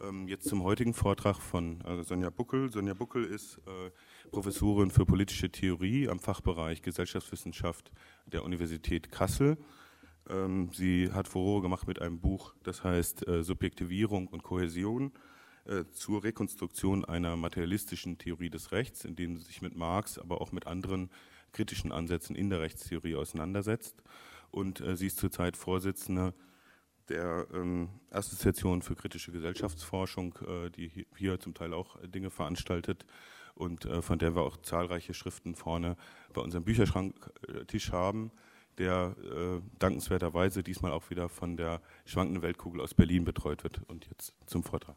Ähm, jetzt zum heutigen Vortrag von äh, Sonja Buckel. Sonja Buckel ist äh, Professorin für politische Theorie am Fachbereich Gesellschaftswissenschaft der Universität Kassel. Ähm, sie hat Furore gemacht mit einem Buch, das heißt äh, Subjektivierung und Kohäsion äh, zur Rekonstruktion einer materialistischen Theorie des Rechts, in dem sie sich mit Marx, aber auch mit anderen kritischen Ansätzen in der Rechtstheorie auseinandersetzt. Und äh, sie ist zurzeit Vorsitzende der ähm, Assoziation für kritische Gesellschaftsforschung, äh, die hier zum Teil auch Dinge veranstaltet und äh, von der wir auch zahlreiche Schriften vorne bei unserem Bücherschranktisch haben, der äh, dankenswerterweise diesmal auch wieder von der schwankenden Weltkugel aus Berlin betreut wird. Und jetzt zum Vortrag.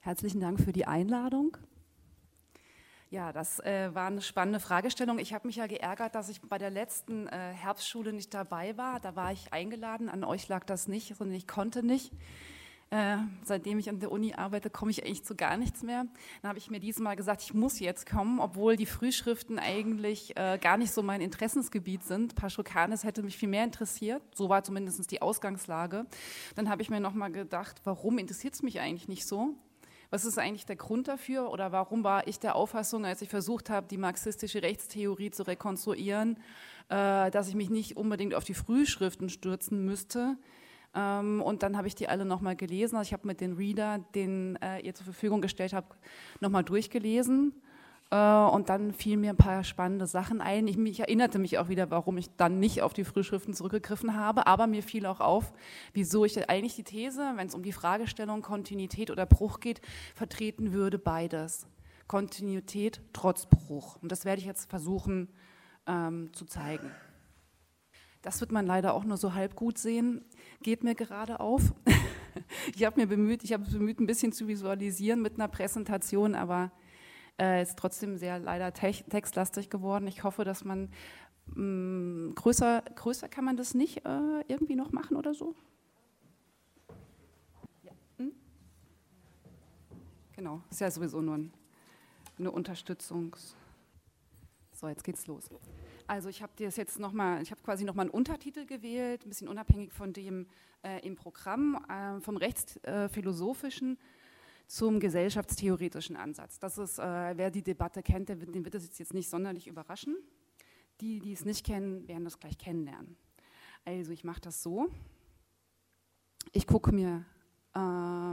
Herzlichen Dank für die Einladung. Ja, das äh, war eine spannende Fragestellung. Ich habe mich ja geärgert, dass ich bei der letzten äh, Herbstschule nicht dabei war. Da war ich eingeladen, an euch lag das nicht, sondern ich konnte nicht. Äh, seitdem ich an der Uni arbeite, komme ich eigentlich zu gar nichts mehr. Dann habe ich mir diesmal gesagt, ich muss jetzt kommen, obwohl die Frühschriften eigentlich äh, gar nicht so mein Interessensgebiet sind. Paschokanes hätte mich viel mehr interessiert. So war zumindest die Ausgangslage. Dann habe ich mir nochmal gedacht, warum interessiert es mich eigentlich nicht so? Was ist eigentlich der Grund dafür oder warum war ich der Auffassung, als ich versucht habe, die marxistische Rechtstheorie zu rekonstruieren, äh, dass ich mich nicht unbedingt auf die Frühschriften stürzen müsste? Ähm, und dann habe ich die alle nochmal gelesen. Also ich habe mit den Reader, den äh, ihr zur Verfügung gestellt habt, nochmal durchgelesen und dann fielen mir ein paar spannende Sachen ein. Ich, ich, erinnerte mich auch wieder, warum ich dann nicht auf die Frühschriften zurückgegriffen habe. Aber mir fiel auch auf, wieso ich eigentlich die These, wenn es um die Fragestellung Kontinuität oder Bruch geht, vertreten würde, beides. Kontinuität trotz Bruch. Und das werde ich jetzt versuchen ähm, zu zeigen. Das wird man leider auch nur so halb gut sehen. Geht mir gerade auf. ich habe mir bemüht, ich habe bemüht, ein bisschen zu visualisieren mit einer Präsentation, aber äh, ist trotzdem sehr leider textlastig geworden. Ich hoffe, dass man mh, mm, größer, größer kann man das nicht äh, irgendwie noch machen oder so? Ja. Hm? Genau, ist ja sowieso nur ein, eine Unterstützung. So, jetzt geht's los. Also ich habe das jetzt noch mal, ich habe quasi noch mal einen Untertitel gewählt, ein bisschen unabhängig von dem äh, im Programm äh, vom rechtsphilosophischen zum gesellschaftstheoretischen Ansatz. Das ist, äh, wer die Debatte kennt, der wird, den wird das jetzt nicht sonderlich überraschen. Die, die es nicht kennen, werden das gleich kennenlernen. Also ich mache das so. Ich gucke mir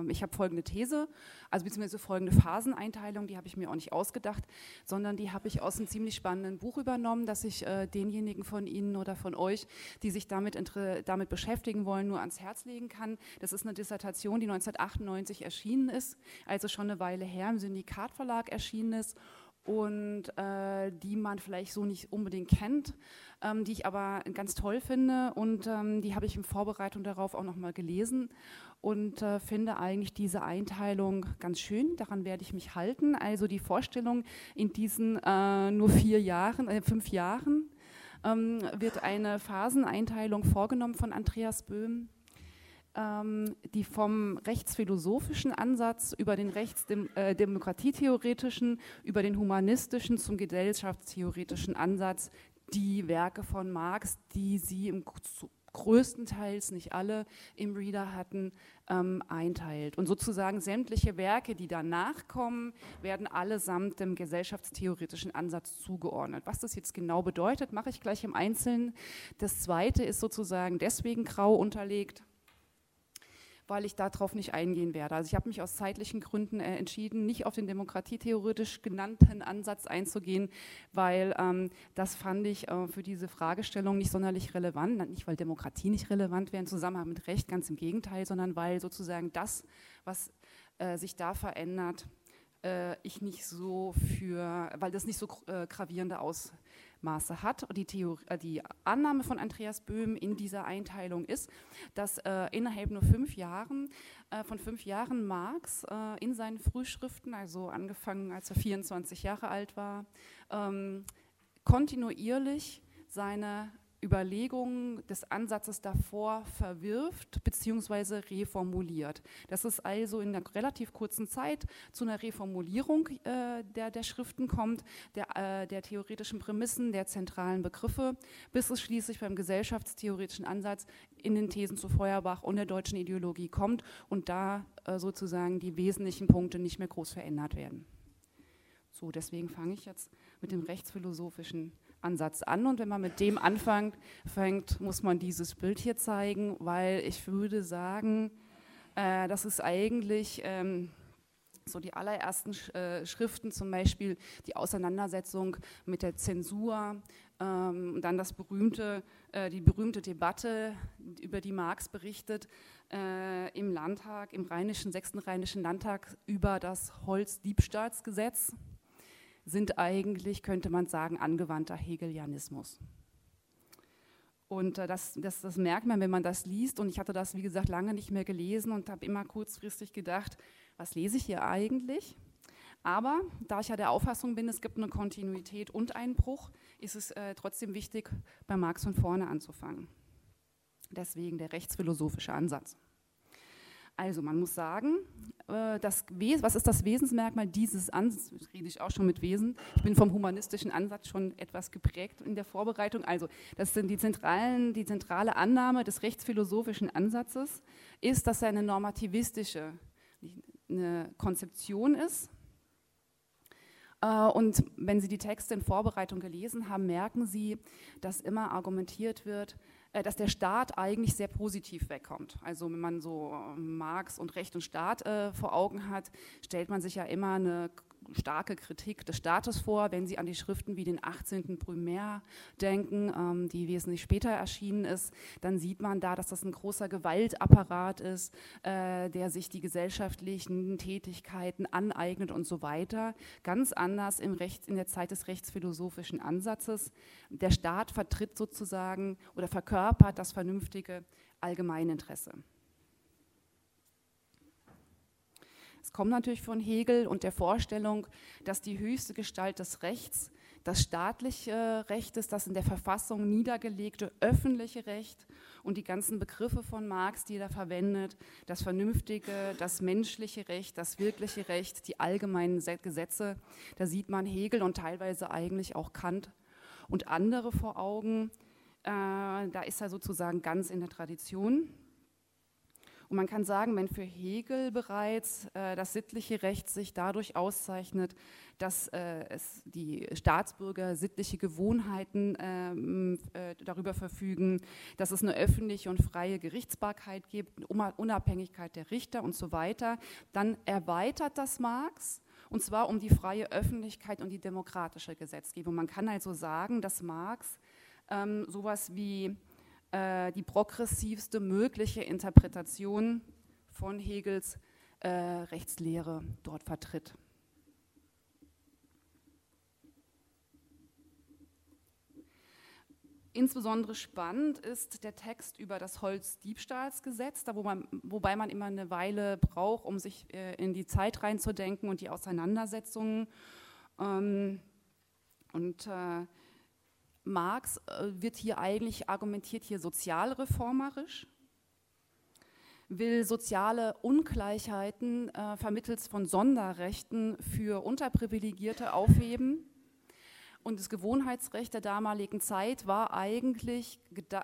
ich habe folgende These, also beziehungsweise folgende Phaseneinteilung, die habe ich mir auch nicht ausgedacht, sondern die habe ich aus einem ziemlich spannenden Buch übernommen, das ich äh, denjenigen von Ihnen oder von euch, die sich damit, damit beschäftigen wollen, nur ans Herz legen kann. Das ist eine Dissertation, die 1998 erschienen ist, also schon eine Weile her im Syndikatverlag erschienen ist und äh, die man vielleicht so nicht unbedingt kennt, ähm, die ich aber ganz toll finde und ähm, die habe ich in Vorbereitung darauf auch nochmal gelesen und äh, finde eigentlich diese Einteilung ganz schön. Daran werde ich mich halten. Also die Vorstellung in diesen äh, nur vier Jahren, äh, fünf Jahren ähm, wird eine Phaseneinteilung vorgenommen von Andreas Böhm ähm, die vom rechtsphilosophischen Ansatz über den rechtsdemokratietheoretischen, äh, über den humanistischen zum gesellschaftstheoretischen Ansatz die Werke von Marx, die sie im größtenteils, nicht alle, im Reader hatten, ähm, einteilt. Und sozusagen sämtliche Werke, die danach kommen, werden allesamt dem gesellschaftstheoretischen Ansatz zugeordnet. Was das jetzt genau bedeutet, mache ich gleich im Einzelnen. Das Zweite ist sozusagen deswegen grau unterlegt, weil ich darauf nicht eingehen werde. Also ich habe mich aus zeitlichen Gründen äh, entschieden, nicht auf den demokratietheoretisch genannten Ansatz einzugehen, weil ähm, das fand ich äh, für diese Fragestellung nicht sonderlich relevant. Nicht, weil Demokratie nicht relevant wäre im Zusammenhang mit Recht, ganz im Gegenteil, sondern weil sozusagen das, was äh, sich da verändert, äh, ich nicht so für, weil das nicht so äh, gravierende Auswirkungen Maße hat. Die, Theorie, äh, die Annahme von Andreas Böhm in dieser Einteilung ist, dass äh, innerhalb nur fünf Jahren, äh, von fünf Jahren Marx äh, in seinen Frühschriften, also angefangen als er 24 Jahre alt war, ähm, kontinuierlich seine Überlegungen des Ansatzes davor verwirft bzw. reformuliert. Das ist also in einer relativ kurzen Zeit zu einer Reformulierung äh, der, der Schriften kommt, der, äh, der theoretischen Prämissen, der zentralen Begriffe, bis es schließlich beim gesellschaftstheoretischen Ansatz in den Thesen zu Feuerbach und der deutschen Ideologie kommt und da äh, sozusagen die wesentlichen Punkte nicht mehr groß verändert werden. So, deswegen fange ich jetzt mit dem rechtsphilosophischen Ansatz an. Und wenn man mit dem anfängt, fängt, muss man dieses Bild hier zeigen, weil ich würde sagen, äh, das ist eigentlich ähm, so die allerersten äh, Schriften, zum Beispiel die Auseinandersetzung mit der Zensur, ähm, dann das berühmte, äh, die berühmte Debatte, über die Marx berichtet, äh, im Landtag, im rheinischen, sechsten rheinischen Landtag über das Holzdiebstahlsgesetz sind eigentlich, könnte man sagen, angewandter Hegelianismus. Und äh, das, das, das, merkt man, wenn man das liest. Und ich hatte das, wie gesagt, lange nicht mehr gelesen und habe immer kurzfristig gedacht, was lese ich hier eigentlich? Aber da ich ja der Auffassung bin, es gibt eine Kontinuität und einen Bruch, ist es äh, trotzdem wichtig, bei Marx von vorne anzufangen. Deswegen der rechtsphilosophische Ansatz. Also man muss sagen, äh, das, was ist das Wesensmerkmal dieses Ansatzes? Rede ich auch schon mit Wesen. Ich bin vom humanistischen Ansatz schon etwas geprägt in der Vorbereitung. Also das sind die, zentralen, die zentrale Annahme des rechtsphilosophischen Ansatzes, ist, dass er eine normativistische eine Konzeption ist. Äh, und wenn Sie die Texte in Vorbereitung gelesen haben, merken Sie, dass immer argumentiert wird, dass der Staat eigentlich sehr positiv wegkommt. Also wenn man so Marx und Recht und Staat äh, vor Augen hat, stellt man sich ja immer eine starke Kritik des Staates vor, wenn Sie an die Schriften wie den 18. Primär denken, ähm, die wesentlich später erschienen ist, dann sieht man da, dass das ein großer Gewaltapparat ist, äh, der sich die gesellschaftlichen Tätigkeiten aneignet und so weiter. Ganz anders im Recht, in der Zeit des rechtsphilosophischen Ansatzes. Der Staat vertritt sozusagen oder verkörpert das vernünftige Allgemeininteresse. Es kommt natürlich von Hegel und der Vorstellung, dass die höchste Gestalt des Rechts das staatliche Recht ist, das in der Verfassung niedergelegte öffentliche Recht und die ganzen Begriffe von Marx, die er verwendet, das vernünftige, das menschliche Recht, das wirkliche Recht, die allgemeinen Gesetze, da sieht man Hegel und teilweise eigentlich auch Kant und andere vor Augen. Äh, da ist er sozusagen ganz in der Tradition. Und man kann sagen, wenn für Hegel bereits äh, das sittliche Recht sich dadurch auszeichnet, dass äh, es die Staatsbürger sittliche Gewohnheiten ähm, äh, darüber verfügen, dass es eine öffentliche und freie Gerichtsbarkeit gibt, Unabhängigkeit der Richter und so weiter, dann erweitert das Marx und zwar um die freie Öffentlichkeit und die demokratische Gesetzgebung. Man kann also sagen, dass Marx ähm, sowas wie äh, die progressivste mögliche Interpretation von Hegels äh, Rechtslehre dort vertritt. Insbesondere spannend ist der Text über das Holzdiebstahlsgesetz, da wo man, wobei man immer eine Weile braucht, um sich äh, in die Zeit reinzudenken und die Auseinandersetzungen. Ähm, und äh, Marx äh, wird hier eigentlich argumentiert hier sozialreformerisch, will soziale Ungleichheiten äh, vermittels von Sonderrechten für Unterprivilegierte aufheben. Und das Gewohnheitsrecht der damaligen Zeit war eigentlich, äh,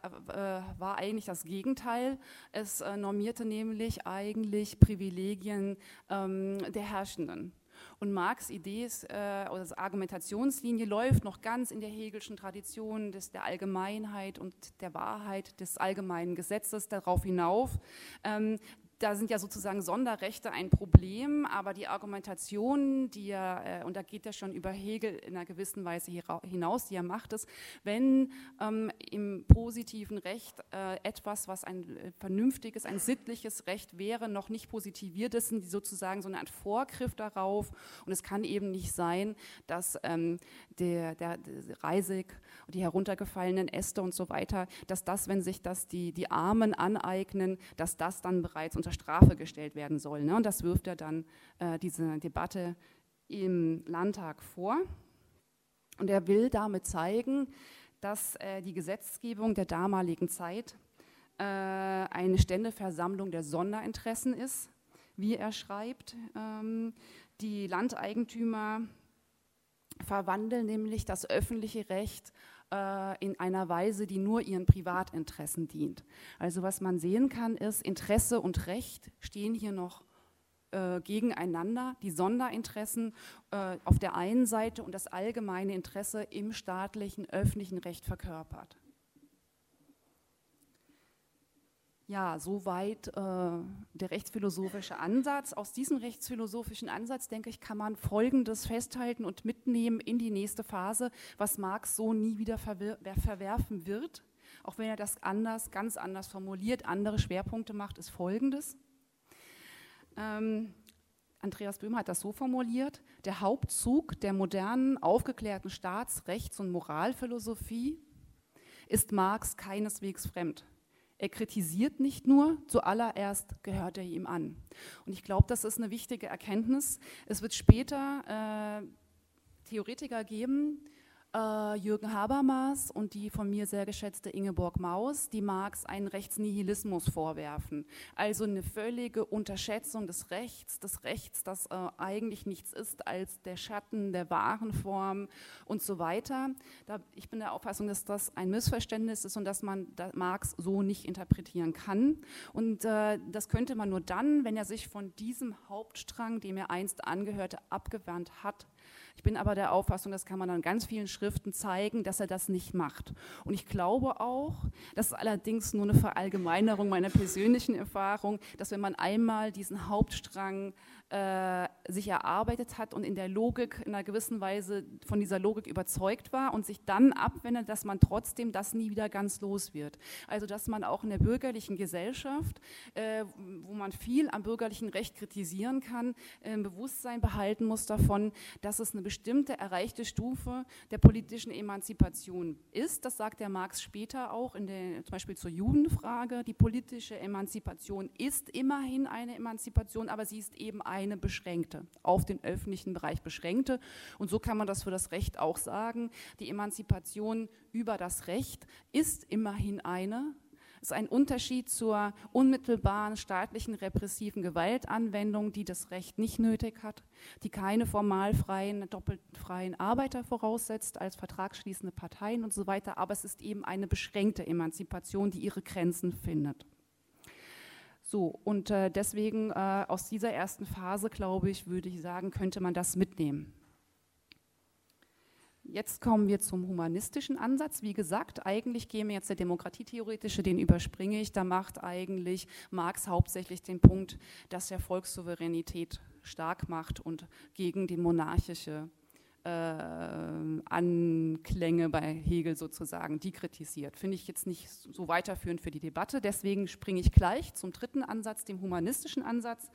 war eigentlich das Gegenteil. Es äh, normierte nämlich eigentlich Privilegien ähm, der Herrschenden. Und Marx' Idee ist, äh, oder Argumentationslinie läuft noch ganz in der Hegelschen Tradition des, der Allgemeinheit und der Wahrheit des allgemeinen Gesetzes darauf hinauf. Ähm, da sind ja sozusagen Sonderrechte ein Problem, aber die Argumentation, die er, äh, und da geht er schon über Hegel in einer gewissen Weise hinaus, die er macht, ist, wenn ähm, im positiven Recht äh, etwas, was ein äh, vernünftiges, ein sittliches Recht wäre, noch nicht positiviert ist, sind die sozusagen so eine Art Vorgriff darauf. Und es kann eben nicht sein, dass ähm, der, der, der Reisig, die heruntergefallenen Äste und so weiter, dass das, wenn sich das die, die Armen aneignen, dass das dann bereits unter unter Strafe gestellt werden soll. Ne? Und das wirft er dann äh, diese Debatte im Landtag vor. Und er will damit zeigen, dass äh, die Gesetzgebung der damaligen Zeit äh, eine Ständeversammlung der Sonderinteressen ist, wie er schreibt. Ähm, die Landeigentümer verwandeln nämlich das öffentliche Recht äh, in einer Weise, die nur ihren Privatinteressen dient. Also was man sehen kann, ist, Interesse und Recht stehen hier noch äh, gegeneinander, die Sonderinteressen äh, auf der einen Seite und das allgemeine Interesse im staatlichen, öffentlichen Recht verkörpert. Ja, soweit äh, der rechtsphilosophische Ansatz. Aus diesem rechtsphilosophischen Ansatz, denke ich, kann man Folgendes festhalten und mitnehmen in die nächste Phase, was Marx so nie wieder verwer verwerfen wird, auch wenn er das anders, ganz anders formuliert, andere Schwerpunkte macht, ist Folgendes. Ähm, Andreas Böhm hat das so formuliert, der Hauptzug der modernen, aufgeklärten Staats-, Rechts- und Moralphilosophie ist Marx keineswegs fremd. Er kritisiert nicht nur, zuallererst gehört er ihm an. Und ich glaube, das ist eine wichtige Erkenntnis. Es wird später äh, Theoretiker geben, äh, Jürgen Habermas und die von mir sehr geschätzte Ingeborg Maus, die Marx einen Rechtsnihilismus vorwerfen. Also eine völlige Unterschätzung des Rechts, des Rechts, das äh, eigentlich nichts ist als der Schatten der wahren Form und so weiter. Da, ich bin der Auffassung, dass das ein Missverständnis ist und dass man da Marx so nicht interpretieren kann. Und äh, das könnte man nur dann, wenn er sich von diesem Hauptstrang, dem er einst angehörte, abgewandt hat ich bin aber der Auffassung, das kann man an ganz vielen Schriften zeigen, dass er das nicht macht. Und ich glaube auch, das ist allerdings nur eine Verallgemeinerung meiner persönlichen Erfahrung, dass wenn man einmal diesen Hauptstrang äh, sich erarbeitet hat und in der Logik in einer gewissen Weise von dieser Logik überzeugt war und sich dann abwendet, dass man trotzdem das nie wieder ganz los wird. Also dass man auch in der bürgerlichen Gesellschaft, äh, wo man viel am bürgerlichen Recht kritisieren kann, äh, Bewusstsein behalten muss davon, dass es eine bestimmte erreichte Stufe der politischen Emanzipation ist. Das sagt der Marx später auch, in der, zum Beispiel zur Judenfrage. Die politische Emanzipation ist immerhin eine Emanzipation, aber sie ist eben ein eine beschränkte, auf den öffentlichen Bereich beschränkte. Und so kann man das für das Recht auch sagen. Die Emanzipation über das Recht ist immerhin eine, ist ein Unterschied zur unmittelbaren staatlichen repressiven Gewaltanwendung, die das Recht nicht nötig hat, die keine formalfreien, doppelt freien Arbeiter voraussetzt als vertragsschließende Parteien und so weiter, aber es ist eben eine beschränkte Emanzipation, die ihre Grenzen findet. So, und äh, deswegen äh, aus dieser ersten Phase, glaube ich, würde ich sagen, könnte man das mitnehmen. Jetzt kommen wir zum humanistischen Ansatz. Wie gesagt, eigentlich käme jetzt der demokratietheoretische, den überspringe ich. Da macht eigentlich Marx hauptsächlich den Punkt, dass er Volkssouveränität stark macht und gegen die monarchische äh, Anklänge bei Hegel sozusagen, die kritisiert. Finde ich jetzt nicht so weiterführend für die Debatte. Deswegen springe ich gleich zum dritten Ansatz, dem humanistischen Ansatz,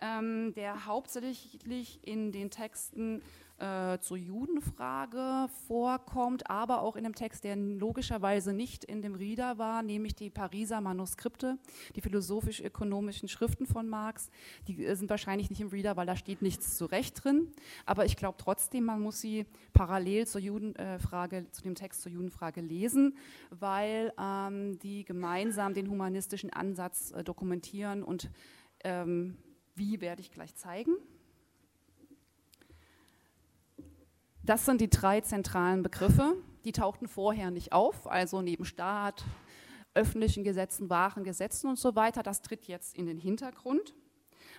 ähm, der hauptsächlich in den Texten äh, zur Judenfrage vorkommt, aber auch in einem Text, der logischerweise nicht in dem Rieder war, nämlich die Pariser Manuskripte, die philosophisch-ökonomischen Schriften von Marx. Die äh, sind wahrscheinlich nicht im Rieder, weil da steht nichts zu Recht drin. Aber ich glaube trotzdem, man muss sie parallel zur Judenfrage, äh, zu dem Text zur Judenfrage lesen, weil ähm, die gemeinsam den humanistischen Ansatz äh, dokumentieren und ähm, wie werde ich gleich zeigen. Das sind die drei zentralen Begriffe. Die tauchten vorher nicht auf, also neben Staat, öffentlichen Gesetzen, wahren Gesetzen und so weiter. Das tritt jetzt in den Hintergrund.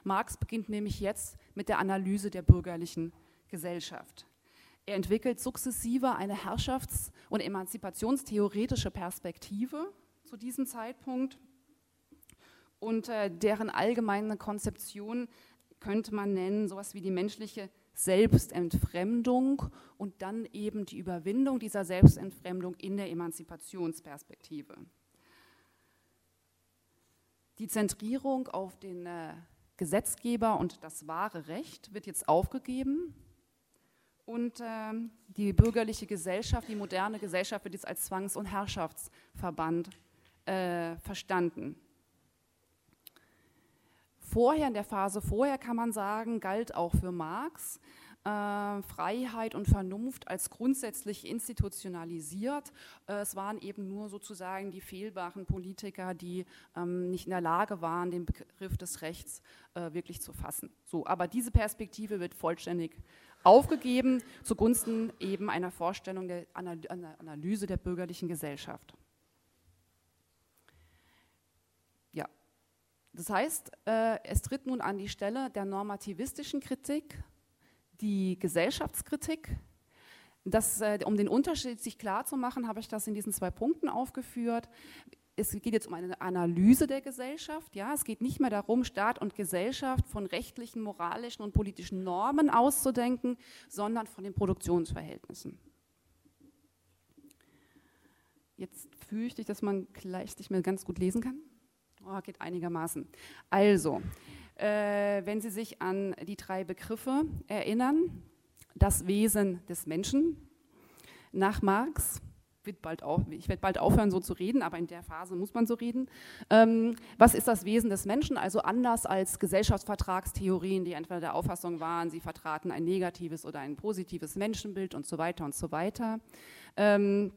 Marx beginnt nämlich jetzt mit der Analyse der bürgerlichen Gesellschaft. Er entwickelt sukzessive eine herrschafts- und emanzipationstheoretische Perspektive zu diesem Zeitpunkt und äh, deren allgemeine Konzeption könnte man nennen, sowas wie die menschliche Selbstentfremdung und dann eben die Überwindung dieser Selbstentfremdung in der Emanzipationsperspektive. Die Zentrierung auf den äh, Gesetzgeber und das wahre Recht wird jetzt aufgegeben und äh, die bürgerliche Gesellschaft, die moderne Gesellschaft wird jetzt als Zwangs- und Herrschaftsverband äh, verstanden. Vorher, in der Phase vorher kann man sagen, galt auch für Marx, äh, Freiheit und Vernunft als grundsätzlich institutionalisiert. Äh, es waren eben nur sozusagen die fehlbaren Politiker, die ähm, nicht in der Lage waren, den Begriff des Rechts äh, wirklich zu fassen. So, aber diese Perspektive wird vollständig aufgegeben zugunsten eben einer Vorstellung der Analyse der bürgerlichen Gesellschaft. Das heißt, äh, es tritt nun an die Stelle der normativistischen Kritik die Gesellschaftskritik. Das, äh, um den Unterschied sich klar zu machen, habe ich das in diesen zwei Punkten aufgeführt. Es geht jetzt um eine Analyse der Gesellschaft. Ja? Es geht nicht mehr darum, Staat und Gesellschaft von rechtlichen, moralischen und politischen Normen auszudenken, sondern von den Produktionsverhältnissen. Jetzt fürchte ich, dass man gleich nicht mehr ganz gut lesen kann. Oh, geht einigermaßen. Also, äh, wenn Sie sich an die drei Begriffe erinnern. Das Wesen des Menschen nach Marx. Wird bald auf, ich werde bald aufhören, so zu reden, aber in der Phase muss man so reden. Ähm, was ist das Wesen des Menschen? Also anders als Gesellschaftsvertragstheorien, die entweder der Auffassung waren, sie vertraten ein negatives oder ein positives Menschenbild und so weiter und so weiter. Ähm,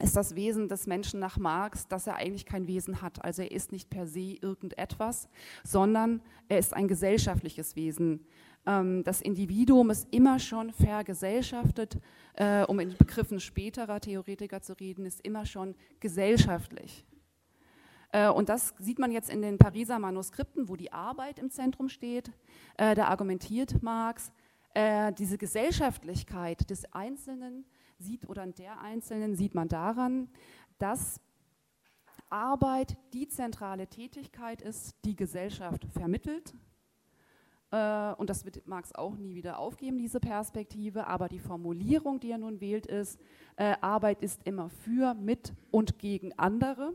ist das Wesen des Menschen nach Marx, dass er eigentlich kein Wesen hat. Also er ist nicht per se irgendetwas, sondern er ist ein gesellschaftliches Wesen. Ähm, das Individuum ist immer schon vergesellschaftet, äh, um in Begriffen späterer Theoretiker zu reden, ist immer schon gesellschaftlich. Äh, und das sieht man jetzt in den Pariser Manuskripten, wo die Arbeit im Zentrum steht. Äh, da argumentiert Marx, diese Gesellschaftlichkeit des Einzelnen sieht oder an der Einzelnen sieht man daran, dass Arbeit die zentrale Tätigkeit ist, die Gesellschaft vermittelt. Äh, und das wird Marx auch nie wieder aufgeben, diese Perspektive. Aber die Formulierung, die er nun wählt, ist, äh, Arbeit ist immer für, mit und gegen andere.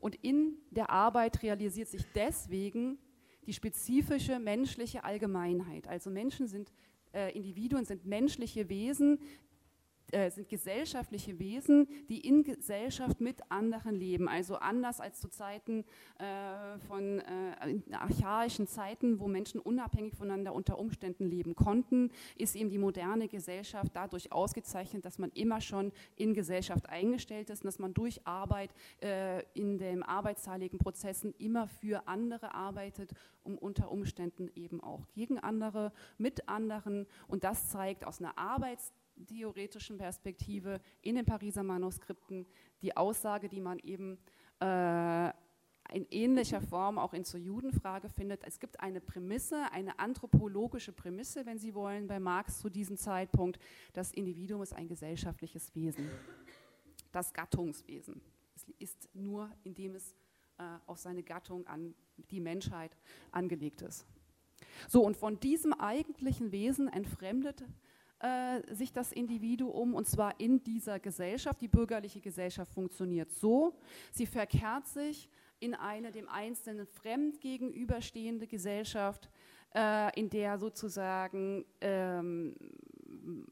Und in der Arbeit realisiert sich deswegen die spezifische menschliche Allgemeinheit. Also Menschen sind äh, Individuen sind menschliche Wesen, äh, sind gesellschaftliche Wesen, die in Gesellschaft mit anderen leben. Also anders als zu Zeiten äh, von äh, archaischen Zeiten, wo Menschen unabhängig voneinander unter Umständen leben konnten, ist eben die moderne Gesellschaft dadurch ausgezeichnet, dass man immer schon in Gesellschaft eingestellt ist und dass man durch Arbeit äh, in den arbeitsteiligen Prozessen immer für andere arbeitet, um unter Umständen eben auch gegen andere, mit anderen. Und das zeigt aus einer Arbeits theoretischen Perspektive in den Pariser Manuskripten die Aussage, die man eben äh, in ähnlicher Form auch in zur Judenfrage findet. Es gibt eine Prämisse, eine anthropologische Prämisse, wenn Sie wollen, bei Marx zu diesem Zeitpunkt. Das Individuum ist ein gesellschaftliches Wesen. Das Gattungswesen es ist nur, indem es äh, auf seine Gattung an die Menschheit angelegt ist. So, und von diesem eigentlichen Wesen entfremdet äh, sich das Individuum und zwar in dieser Gesellschaft. Die bürgerliche Gesellschaft funktioniert so, sie verkehrt sich in eine dem Einzelnen fremd gegenüberstehende Gesellschaft, äh, in der sozusagen ähm,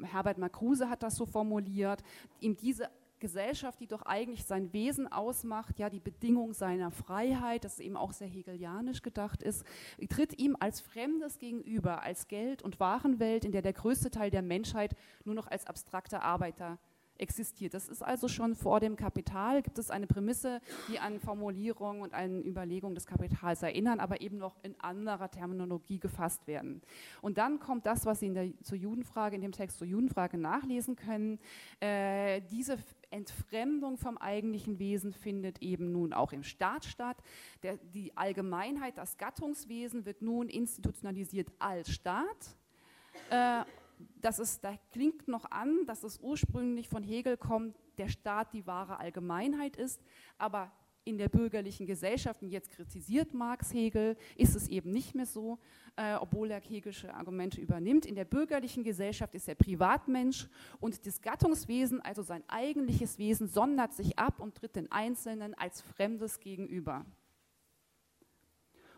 Herbert Marcuse hat das so formuliert, ihm diese Gesellschaft, die doch eigentlich sein Wesen ausmacht, ja, die Bedingung seiner Freiheit, das eben auch sehr hegelianisch gedacht ist, tritt ihm als Fremdes gegenüber, als Geld- und Warenwelt, in der der größte Teil der Menschheit nur noch als abstrakter Arbeiter existiert. Das ist also schon vor dem Kapital, gibt es eine Prämisse, die an Formulierungen und an Überlegungen des Kapitals erinnern, aber eben noch in anderer Terminologie gefasst werden. Und dann kommt das, was Sie in der, zur Judenfrage, in dem Text zur Judenfrage nachlesen können. Äh, diese Entfremdung vom eigentlichen Wesen findet eben nun auch im Staat statt. Der, die Allgemeinheit, das Gattungswesen wird nun institutionalisiert als Staat. Äh, das ist, da klingt noch an, dass es ursprünglich von Hegel kommt, der Staat die wahre Allgemeinheit ist, aber in der bürgerlichen Gesellschaft, und jetzt kritisiert Marx Hegel, ist es eben nicht mehr so, äh, obwohl er hegelische Argumente übernimmt. In der bürgerlichen Gesellschaft ist der Privatmensch und das Gattungswesen, also sein eigentliches Wesen, sondert sich ab und tritt den Einzelnen als Fremdes gegenüber.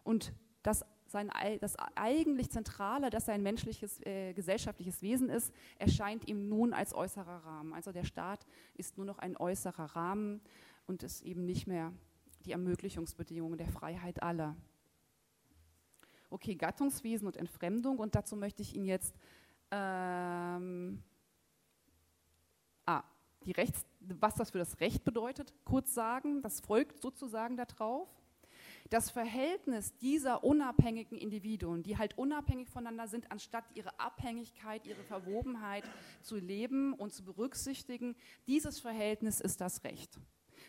Und das sein, das eigentlich Zentrale, dass er ein menschliches, äh, gesellschaftliches Wesen ist, erscheint ihm nun als äußerer Rahmen. Also der Staat ist nur noch ein äußerer Rahmen und ist eben nicht mehr die Ermöglichungsbedingungen der Freiheit aller. Okay, Gattungswesen und Entfremdung und dazu möchte ich Ihnen jetzt Ähm, ah, die Rechts, was das für das Recht bedeutet, kurz sagen. Das folgt sozusagen darauf. Das Verhältnis dieser unabhängigen Individuen, die halt unabhängig voneinander sind, anstatt ihre Abhängigkeit, ihre Verwobenheit zu leben und zu berücksichtigen, dieses Verhältnis ist das Recht.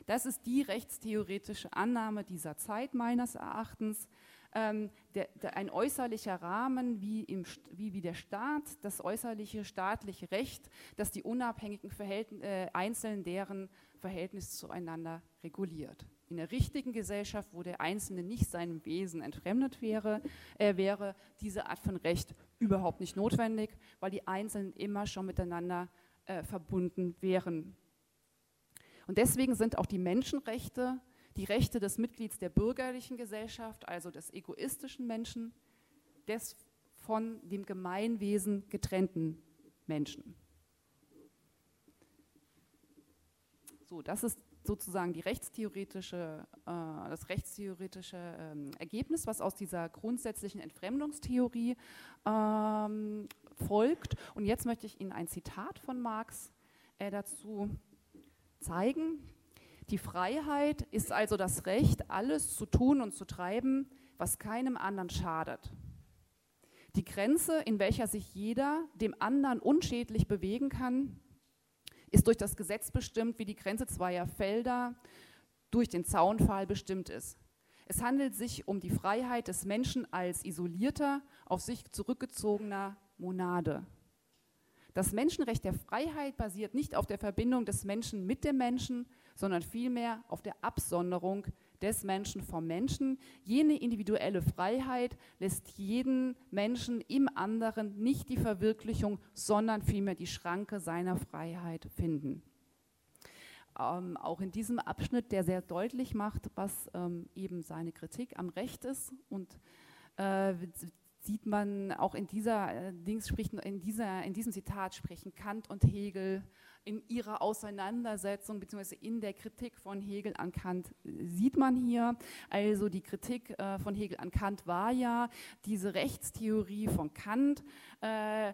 Das ist die rechtstheoretische Annahme dieser Zeit meines Erachtens. Ähm, der, der, ein äußerlicher Rahmen wie, im, wie, wie der Staat, das äußerliche staatliche Recht, das die unabhängigen Verhältn äh, Einzelnen deren Verhältnis zueinander reguliert. In der richtigen Gesellschaft, wo der Einzelne nicht seinem Wesen entfremdet wäre, äh, wäre diese Art von Recht überhaupt nicht notwendig, weil die Einzelnen immer schon miteinander äh, verbunden wären. Und deswegen sind auch die Menschenrechte die Rechte des Mitglieds der bürgerlichen Gesellschaft, also des egoistischen Menschen, des von dem Gemeinwesen getrennten Menschen. So, das ist sozusagen die rechtstheoretische, äh, das rechtstheoretische ähm, Ergebnis, was aus dieser grundsätzlichen Entfremdungstheorie ähm, folgt. Und jetzt möchte ich Ihnen ein Zitat von Marx äh, dazu zeigen. Die Freiheit ist also das Recht, alles zu tun und zu treiben, was keinem anderen schadet. Die Grenze, in welcher sich jeder dem anderen unschädlich bewegen kann, ist durch das Gesetz bestimmt, wie die Grenze zweier Felder durch den Zaunpfahl bestimmt ist. Es handelt sich um die Freiheit des Menschen als isolierter, auf sich zurückgezogener Monade. Das Menschenrecht der Freiheit basiert nicht auf der Verbindung des Menschen mit dem Menschen, sondern vielmehr auf der Absonderung des Menschen vom Menschen. Jene individuelle Freiheit lässt jeden Menschen im anderen nicht die Verwirklichung, sondern vielmehr die Schranke seiner Freiheit finden. Ähm, auch in diesem Abschnitt, der sehr deutlich macht, was ähm, eben seine Kritik am Recht ist und äh, sieht man auch in dieser äh, Dings spricht in dieser in diesem Zitat sprechen Kant und Hegel in ihrer Auseinandersetzung bzw. in der Kritik von Hegel an Kant sieht man hier. Also die Kritik äh, von Hegel an Kant war ja diese Rechtstheorie von Kant. Äh,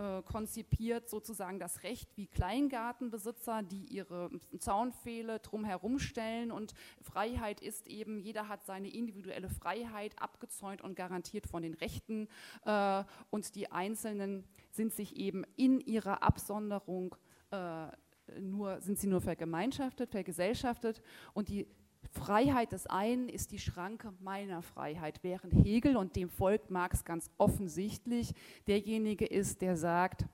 äh, konzipiert sozusagen das Recht wie Kleingartenbesitzer, die ihre Zaunpfähle drumherum stellen und Freiheit ist eben, jeder hat seine individuelle Freiheit abgezäunt und garantiert von den Rechten äh, und die Einzelnen sind sich eben in ihrer Absonderung äh, nur, sind sie nur vergemeinschaftet, vergesellschaftet und die Freiheit des einen ist die Schranke meiner Freiheit, während Hegel, und dem folgt Marx ganz offensichtlich, derjenige ist, der sagt,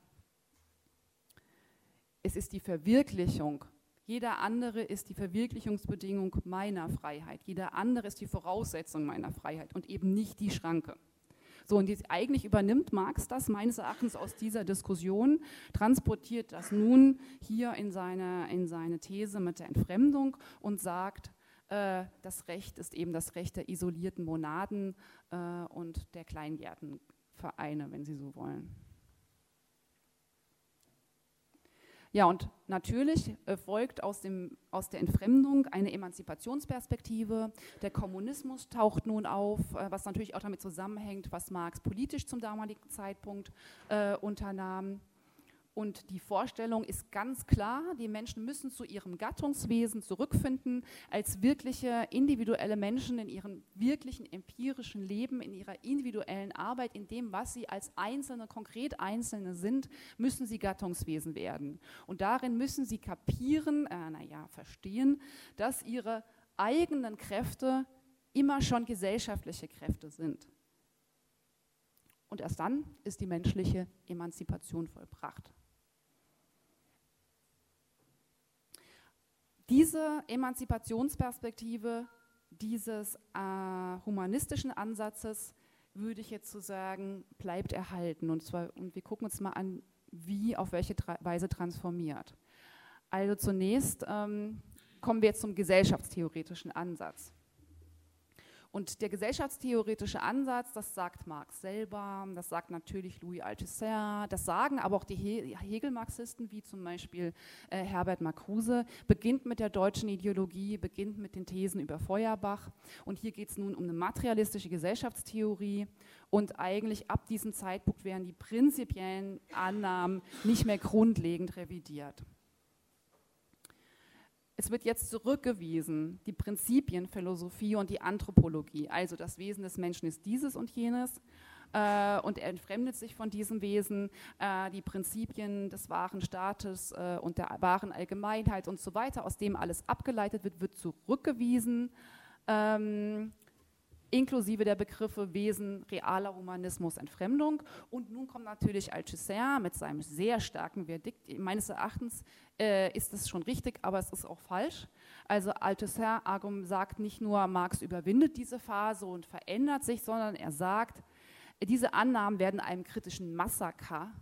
es ist die Verwirklichung. Jeder andere ist die Verwirklichungsbedingung meiner Freiheit. Jeder andere ist die Voraussetzung meiner Freiheit und eben nicht die Schranke. So, und jetzt eigentlich übernimmt Marx das meines Erachtens aus dieser Diskussion, transportiert das nun hier in seine, in seine These mit der Entfremdung und sagt, äh, das Recht ist eben das Recht der isolierten Monaden äh, und der Kleingärtenvereine, wenn Sie so wollen. Ja, und natürlich äh, folgt aus, dem, aus der Entfremdung eine Emanzipationsperspektive. Der Kommunismus taucht nun auf, äh, was natürlich auch damit zusammenhängt, was Marx politisch zum damaligen Zeitpunkt äh, unternahm. Und die Vorstellung ist ganz klar, die Menschen müssen zu ihrem Gattungswesen zurückfinden, als wirkliche individuelle Menschen in ihrem wirklichen empirischen Leben, in ihrer individuellen Arbeit, in dem, was sie als Einzelne, konkret Einzelne sind, müssen sie Gattungswesen werden. Und darin müssen sie kapieren, äh, naja, verstehen, dass ihre eigenen Kräfte immer schon gesellschaftliche Kräfte sind. Und erst dann ist die menschliche Emanzipation vollbracht. Diese Emanzipationsperspektive dieses äh, humanistischen Ansatzes würde ich jetzt so sagen, bleibt erhalten. Und, zwar, und wir gucken uns mal an, wie, auf welche Tra Weise transformiert. Also zunächst ähm, kommen wir jetzt zum gesellschaftstheoretischen Ansatz. Und der gesellschaftstheoretische Ansatz, das sagt Marx selber, das sagt natürlich Louis Althusser, das sagen aber auch die Hegel-Marxisten, wie zum Beispiel äh, Herbert Marcuse, beginnt mit der deutschen Ideologie, beginnt mit den Thesen über Feuerbach. Und hier geht es nun um eine materialistische Gesellschaftstheorie. Und eigentlich ab diesem Zeitpunkt werden die prinzipiellen Annahmen nicht mehr grundlegend revidiert. Es wird jetzt zurückgewiesen, die Prinzipienphilosophie und die Anthropologie. Also das Wesen des Menschen ist dieses und jenes äh, und er entfremdet sich von diesem Wesen. Äh, die Prinzipien des wahren Staates äh, und der wahren Allgemeinheit und so weiter, aus dem alles abgeleitet wird, wird zurückgewiesen. Ähm, inklusive der Begriffe Wesen, realer Humanismus, Entfremdung. Und nun kommt natürlich Althusser mit seinem sehr starken Verdikt. Meines Erachtens äh, ist das schon richtig, aber es ist auch falsch. Also Althusser sagt nicht nur, Marx überwindet diese Phase und verändert sich, sondern er sagt, diese Annahmen werden einem kritischen Massaker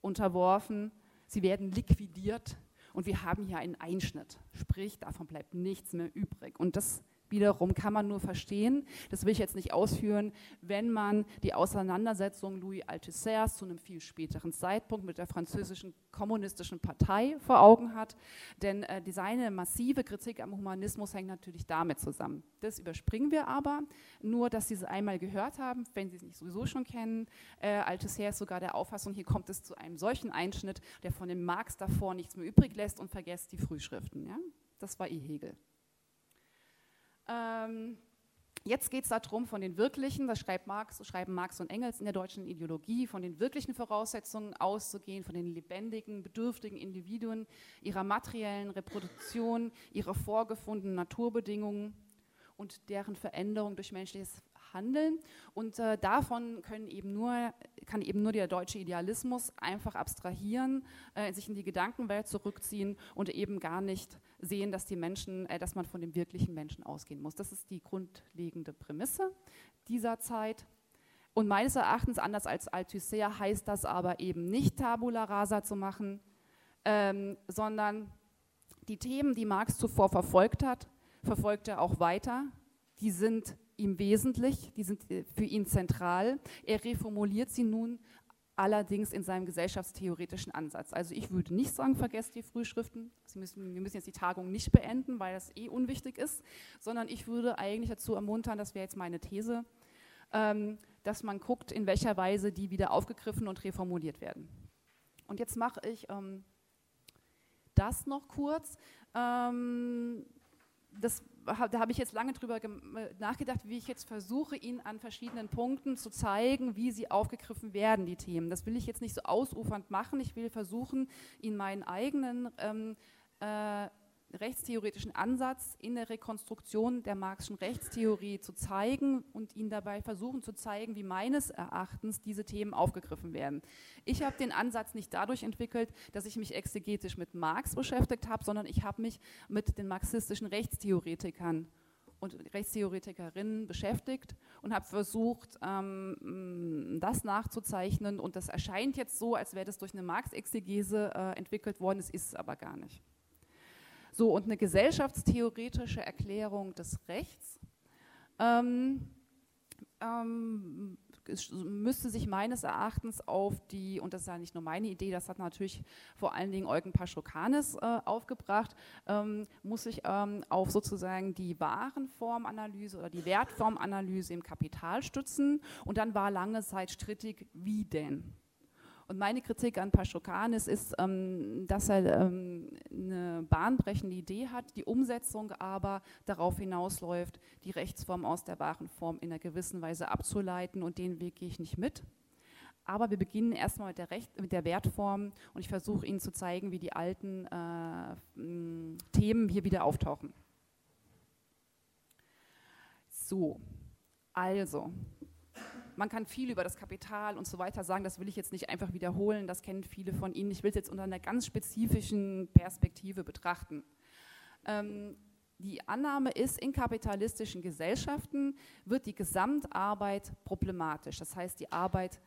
unterworfen, sie werden liquidiert und wir haben hier einen Einschnitt. Sprich, davon bleibt nichts mehr übrig. Und das wiederum kann man nur verstehen, das will ich jetzt nicht ausführen, wenn man die Auseinandersetzung Louis Althusser's zu einem viel späteren Zeitpunkt mit der französischen kommunistischen Partei vor Augen hat. Denn äh, seine massive Kritik am Humanismus hängt natürlich damit zusammen. Das überspringen wir aber, nur dass Sie es einmal gehört haben, wenn Sie es nicht sowieso schon kennen. Äh, Althusser ist sogar der Auffassung, hier kommt es zu einem solchen Einschnitt, der von dem Marx davor nichts mehr übrig lässt und vergesst die Frühschriften. Ja? Das war E. Hegel. Ähm, jetzt geht es darum, von den wirklichen, das schreibt Marx, schreiben Marx und Engels in der deutschen Ideologie, von den wirklichen Voraussetzungen auszugehen, von den lebendigen, bedürftigen Individuen, ihrer materiellen Reproduktion, ihrer vorgefundenen Naturbedingungen und deren Veränderung durch menschliches Handeln. Und äh, davon können eben nur, kann eben nur der deutsche Idealismus einfach abstrahieren, äh, sich in die Gedankenwelt zurückziehen und eben gar nicht sehen, dass die Menschen, äh, dass man von dem wirklichen Menschen ausgehen muss. Das ist die grundlegende Prämisse dieser Zeit. Und meines Erachtens, anders als Althusser, heißt das aber eben nicht Tabula rasa zu machen, ähm, sondern die Themen, die Marx zuvor verfolgt hat, verfolgt er auch weiter. Die sind ihm wesentlich, die sind äh, für ihn zentral. Er reformuliert sie nun allerdings in seinem gesellschaftstheoretischen Ansatz. Also ich würde nicht sagen, vergesst die Frühschriften, müssen, wir müssen jetzt die Tagung nicht beenden, weil das eh unwichtig ist, sondern ich würde eigentlich dazu ermuntern, das wäre jetzt meine These, ähm, dass man guckt, in welcher Weise die wieder aufgegriffen und reformuliert werden. Und jetzt mache ich ähm, das noch kurz. Ähm, das da habe ich jetzt lange drüber äh, nachgedacht, wie ich jetzt versuche, Ihnen an verschiedenen Punkten zu zeigen, wie sie aufgegriffen werden, die Themen. Das will ich jetzt nicht so ausufernd machen. Ich will versuchen, Ihnen meinen eigenen ähm, äh, rechtstheoretischen Ansatz in der Rekonstruktion der Marxischen Rechtstheorie zu zeigen und Ihnen dabei versuchen zu zeigen, wie meines Erachtens diese Themen aufgegriffen werden. Ich habe den Ansatz nicht dadurch entwickelt, dass ich mich exegetisch mit Marx beschäftigt habe, sondern ich habe mich mit den marxistischen Rechtstheoretikern und Rechtstheoretikerinnen beschäftigt und habe versucht, ähm, das nachzuzeichnen. Und das erscheint jetzt so, als wäre das durch eine Marx-Exegese äh, entwickelt worden, es ist es aber gar nicht. So, und eine gesellschaftstheoretische Erklärung des Rechts ähm, ähm, müsste sich meines Erachtens auf die, und das ist ja nicht nur meine Idee, das hat natürlich vor allen Dingen Eugen Paschokanis äh, aufgebracht, ähm, muss sich ähm, auf sozusagen die Warenformanalyse oder die Wertformanalyse im Kapital stützen. Und dann war lange Zeit strittig, wie denn? Und meine Kritik an Paschokanis ist, ähm, dass er ähm, eine bahnbrechende Idee hat, die Umsetzung aber darauf hinausläuft, die Rechtsform aus der wahren Form in einer gewissen Weise abzuleiten und den Weg gehe ich nicht mit. Aber wir beginnen erstmal mit der, Recht, mit der Wertform und ich versuche Ihnen zu zeigen, wie die alten äh, Themen hier wieder auftauchen. So, also, man kann viel über das Kapital und so weiter sagen, das will ich jetzt nicht einfach wiederholen, das kennen viele von Ihnen. Ich will es jetzt unter einer ganz spezifischen Perspektive betrachten. Ähm, die Annahme ist, in kapitalistischen Gesellschaften wird die Gesamtarbeit problematisch. Das heißt, die Arbeit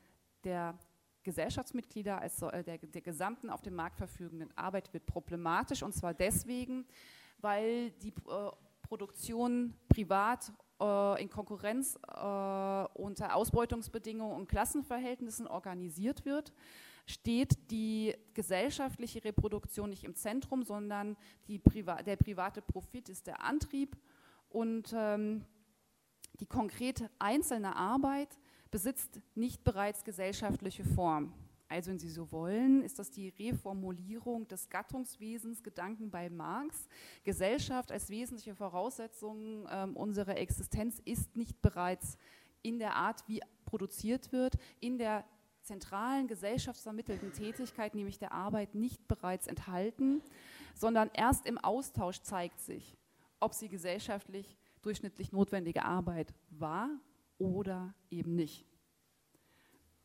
der Gesellschaftsmitglieder, also der, der gesamten auf dem Markt verfügenden Arbeit wird problematisch und zwar deswegen, weil die äh, Produktion privat äh, in Konkurrenz äh, unter Ausbeutungsbedingungen und Klassenverhältnissen organisiert wird, steht die gesellschaftliche Reproduktion nicht im Zentrum, sondern Priva der private Profit ist der Antrieb und ähm, die konkrete einzelne Arbeit besitzt nicht bereits gesellschaftliche Form. Also wenn Sie so wollen, ist das die Reformulierung des Gattungswesens, Gedanken bei Marx. Gesellschaft als wesentliche Voraussetzung äh, unserer Existenz ist nicht bereits in der Art, wie produziert wird, in der zentralen gesellschaftsvermittelten Tätigkeit, nämlich der Arbeit, nicht bereits enthalten, sondern erst im Austausch zeigt sich, ob sie gesellschaftlich durchschnittlich notwendige Arbeit war oder eben nicht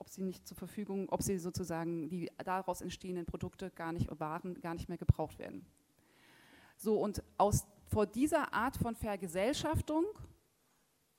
ob sie nicht zur Verfügung, ob sie sozusagen die daraus entstehenden Produkte gar nicht Waren gar nicht mehr gebraucht werden. So und aus vor dieser Art von Vergesellschaftung,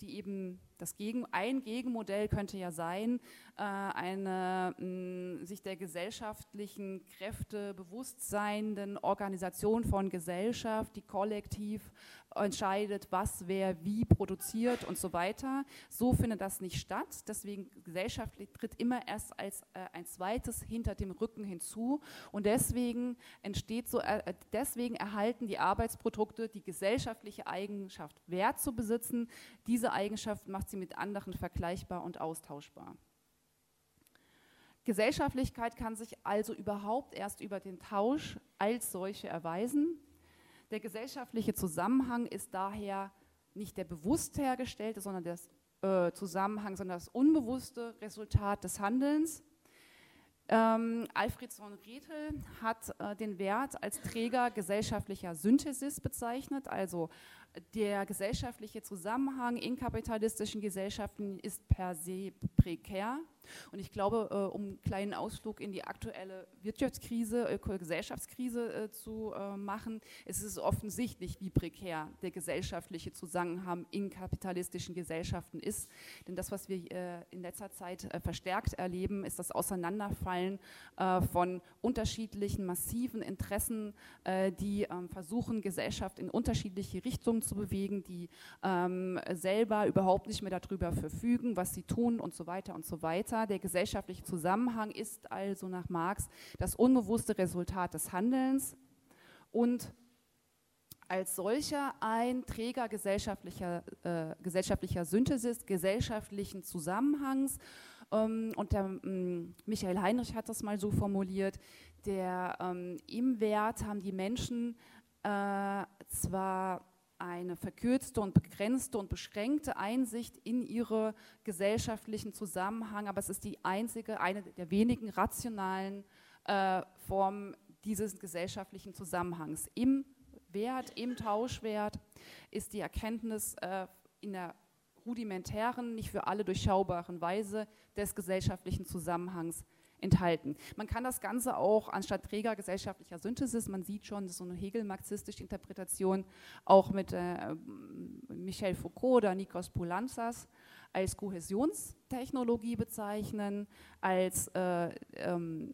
die eben das Gegen, ein Gegenmodell könnte ja sein, äh, eine mh, sich der gesellschaftlichen Kräfte bewusst seienden Organisation von Gesellschaft, die kollektiv entscheidet, was wer wie produziert und so weiter. So findet das nicht statt. Deswegen gesellschaftlich tritt immer erst als äh, ein zweites hinter dem Rücken hinzu und deswegen entsteht so, äh, deswegen erhalten die Arbeitsprodukte die gesellschaftliche Eigenschaft Wert zu besitzen. Diese Eigenschaft macht sie mit anderen vergleichbar und austauschbar. Gesellschaftlichkeit kann sich also überhaupt erst über den Tausch als solche erweisen. Der gesellschaftliche Zusammenhang ist daher nicht der bewusst hergestellte, sondern der äh, Zusammenhang, sondern das unbewusste Resultat des Handelns. Ähm, Alfredson Rethel hat äh, den Wert als Träger gesellschaftlicher Synthesis bezeichnet, also der gesellschaftliche Zusammenhang in kapitalistischen Gesellschaften ist per se prekär. Und ich glaube, äh, um einen kleinen Ausflug in die aktuelle Wirtschaftskrise, Gesellschaftskrise äh, zu äh, machen, ist es offensichtlich, wie prekär der gesellschaftliche Zusammenhang in kapitalistischen Gesellschaften ist. Denn das, was wir in letzter Zeit verstärkt erleben, ist das Auseinanderfallen von unterschiedlichen massiven Interessen, die ähm, versuchen, Gesellschaft in unterschiedliche Richtungen zu bewegen, die ähm, selber überhaupt nicht mehr darüber verfügen, was sie tun und so weiter und so weiter. Der gesellschaftliche Zusammenhang ist also nach Marx das unbewusste Resultat des Handelns und als solcher ein Träger gesellschaftlicher, äh, gesellschaftlicher Synthesis, gesellschaftlichen Zusammenhangs. Ähm, und der ähm, Michael Heinrich hat das mal so formuliert, der ähm, im Wert haben die Menschen äh, zwar eine verkürzte und begrenzte und beschränkte Einsicht in ihre gesellschaftlichen Zusammenhang, aber es ist die einzige, eine der wenigen rationalen äh, Formen dieses gesellschaftlichen Zusammenhangs. Im Wert, im Tauschwert ist die Erkenntnis äh, in der rudimentären, nicht für alle durchschaubaren Weise des gesellschaftlichen Zusammenhangs enthalten. Man kann das Ganze auch anstatt Träger gesellschaftlicher Synthesis, man sieht schon, so eine Hegel-marxistische Interpretation, auch mit äh, Michel Foucault oder Nikos Poulantzas als Kohäsionstechnologie bezeichnen, als, äh, ähm,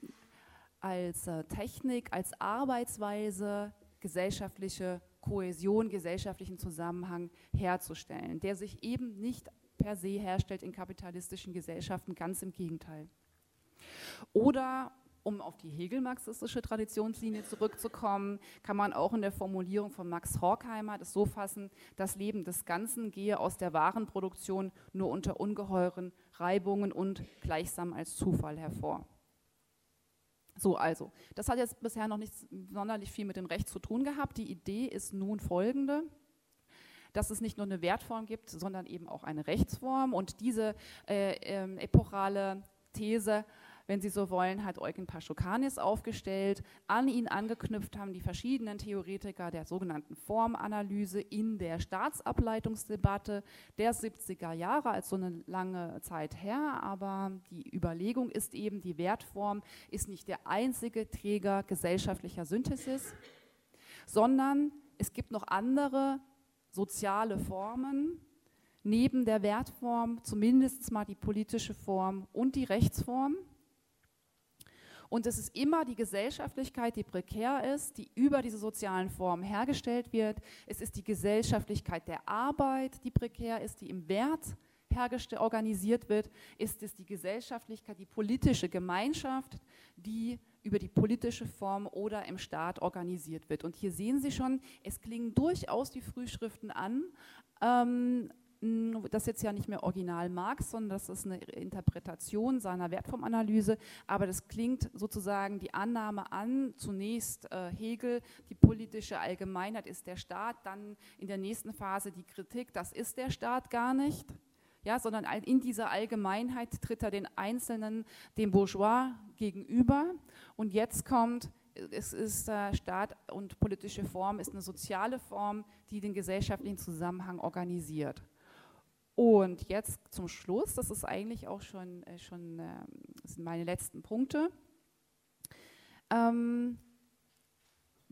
als äh, Technik, als Arbeitsweise, gesellschaftliche Kohäsion, gesellschaftlichen Zusammenhang herzustellen, der sich eben nicht per se herstellt in kapitalistischen Gesellschaften, ganz im Gegenteil. Oder um auf die Hegel-marxistische Traditionslinie zurückzukommen, kann man auch in der Formulierung von Max Horkheimer das so fassen, das Leben des Ganzen gehe aus der Warenproduktion nur unter ungeheuren Reibungen und gleichsam als Zufall hervor. So, also, das hat jetzt bisher noch nicht sonderlich viel mit dem Recht zu tun gehabt. Die Idee ist nun folgende dass es nicht nur eine Wertform gibt, sondern eben auch eine Rechtsform. Und diese äh, äh, epochale These wenn Sie so wollen, hat Eugen Paschokanis aufgestellt. An ihn angeknüpft haben die verschiedenen Theoretiker der sogenannten Formanalyse in der Staatsableitungsdebatte der 70er Jahre, als so eine lange Zeit her. Aber die Überlegung ist eben, die Wertform ist nicht der einzige Träger gesellschaftlicher Synthesis, sondern es gibt noch andere soziale Formen, neben der Wertform zumindest mal die politische Form und die Rechtsform. Und es ist immer die Gesellschaftlichkeit, die prekär ist, die über diese sozialen Formen hergestellt wird. Es ist die Gesellschaftlichkeit der Arbeit, die prekär ist, die im Wert organisiert wird. Ist es die Gesellschaftlichkeit, die politische Gemeinschaft, die über die politische Form oder im Staat organisiert wird. Und hier sehen Sie schon, es klingen durchaus die Frühschriften an, ähm, das ist jetzt ja nicht mehr original Marx, sondern das ist eine Interpretation seiner Wertformanalyse, aber das klingt sozusagen die Annahme an, zunächst äh, Hegel, die politische Allgemeinheit ist der Staat, dann in der nächsten Phase die Kritik, das ist der Staat gar nicht, ja, sondern in dieser Allgemeinheit tritt er den Einzelnen, dem Bourgeois gegenüber. Und jetzt kommt, es ist äh, Staat und politische Form ist eine soziale Form, die den gesellschaftlichen Zusammenhang organisiert. Und jetzt zum Schluss, das ist eigentlich auch schon, äh, schon äh, sind meine letzten Punkte. Ähm,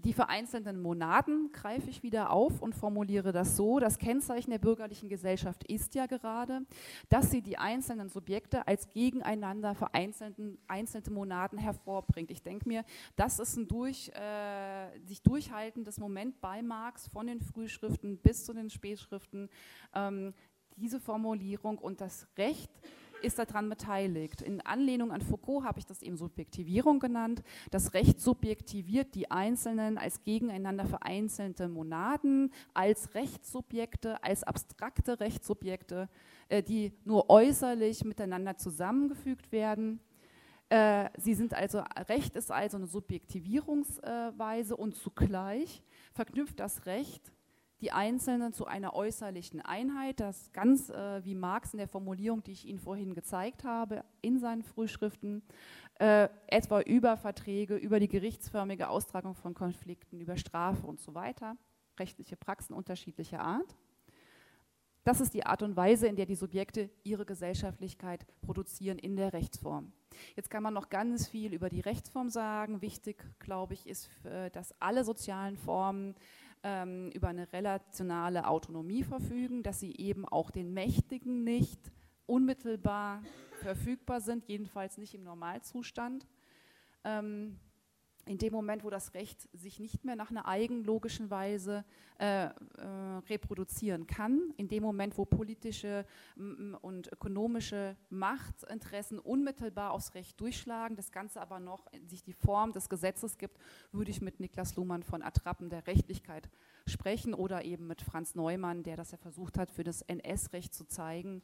die vereinzelten Monaden greife ich wieder auf und formuliere das so. Das Kennzeichen der bürgerlichen Gesellschaft ist ja gerade, dass sie die einzelnen Subjekte als gegeneinander vereinzelten einzelne Monaden hervorbringt. Ich denke mir, das ist ein durch, äh, sich durchhaltendes Moment bei Marx von den Frühschriften bis zu den Spätschriften. Ähm, diese Formulierung und das Recht ist daran beteiligt. In Anlehnung an Foucault habe ich das eben Subjektivierung genannt. Das Recht subjektiviert die Einzelnen als gegeneinander vereinzelte Monaden, als Rechtssubjekte, als abstrakte Rechtssubjekte, äh, die nur äußerlich miteinander zusammengefügt werden. Äh, sie sind also, Recht ist also eine Subjektivierungsweise und zugleich verknüpft das Recht die Einzelnen zu einer äußerlichen Einheit, das ganz äh, wie Marx in der Formulierung, die ich Ihnen vorhin gezeigt habe, in seinen Frühschriften, äh, etwa über Verträge, über die gerichtsförmige Austragung von Konflikten, über Strafe und so weiter, rechtliche Praxen unterschiedlicher Art. Das ist die Art und Weise, in der die Subjekte ihre Gesellschaftlichkeit produzieren in der Rechtsform. Jetzt kann man noch ganz viel über die Rechtsform sagen. Wichtig, glaube ich, ist, äh, dass alle sozialen Formen ähm, über eine relationale Autonomie verfügen, dass sie eben auch den Mächtigen nicht unmittelbar verfügbar sind, jedenfalls nicht im Normalzustand. Ähm, in dem Moment, wo das Recht sich nicht mehr nach einer eigenlogischen Weise äh, äh, reproduzieren kann, in dem Moment, wo politische und ökonomische Machtinteressen unmittelbar aufs Recht durchschlagen, das Ganze aber noch sich die Form des Gesetzes gibt, würde ich mit Niklas Luhmann von Attrappen der Rechtlichkeit sprechen oder eben mit Franz Neumann, der das ja versucht hat, für das NS-Recht zu zeigen,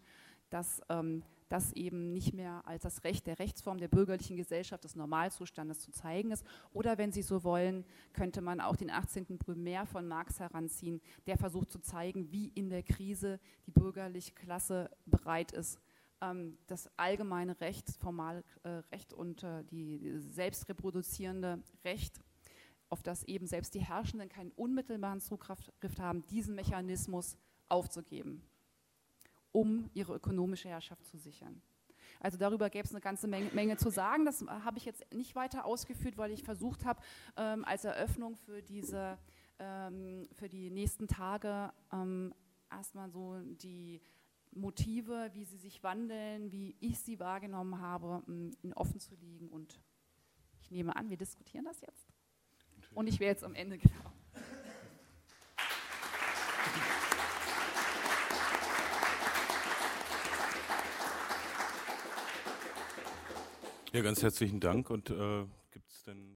dass ähm, das eben nicht mehr als das Recht der Rechtsform der bürgerlichen Gesellschaft des Normalzustandes zu zeigen ist. Oder wenn Sie so wollen, könnte man auch den 18. Primär von Marx heranziehen, der versucht zu zeigen, wie in der Krise die bürgerliche Klasse bereit ist, ähm, das allgemeine Recht, formale äh, Recht und äh, die selbstreproduzierende Recht auf das eben selbst die Herrschenden keinen unmittelbaren Zugriff haben, diesen Mechanismus aufzugeben um ihre ökonomische Herrschaft zu sichern. Also darüber gäbe es eine ganze Menge, Menge, zu sagen. Das habe ich jetzt nicht weiter ausgeführt, weil ich versucht habe, ähm, als Eröffnung für, diese, ähm, für die nächsten Tage ähm, erstmal so die Motive, wie sie sich wandeln, wie ich sie wahrgenommen habe, ähm, offen zu liegen. Und ich nehme an, wir diskutieren das jetzt. Und ich wäre jetzt am Ende genau. Ja, ganz herzlichen Dank. Und äh, gibt es denn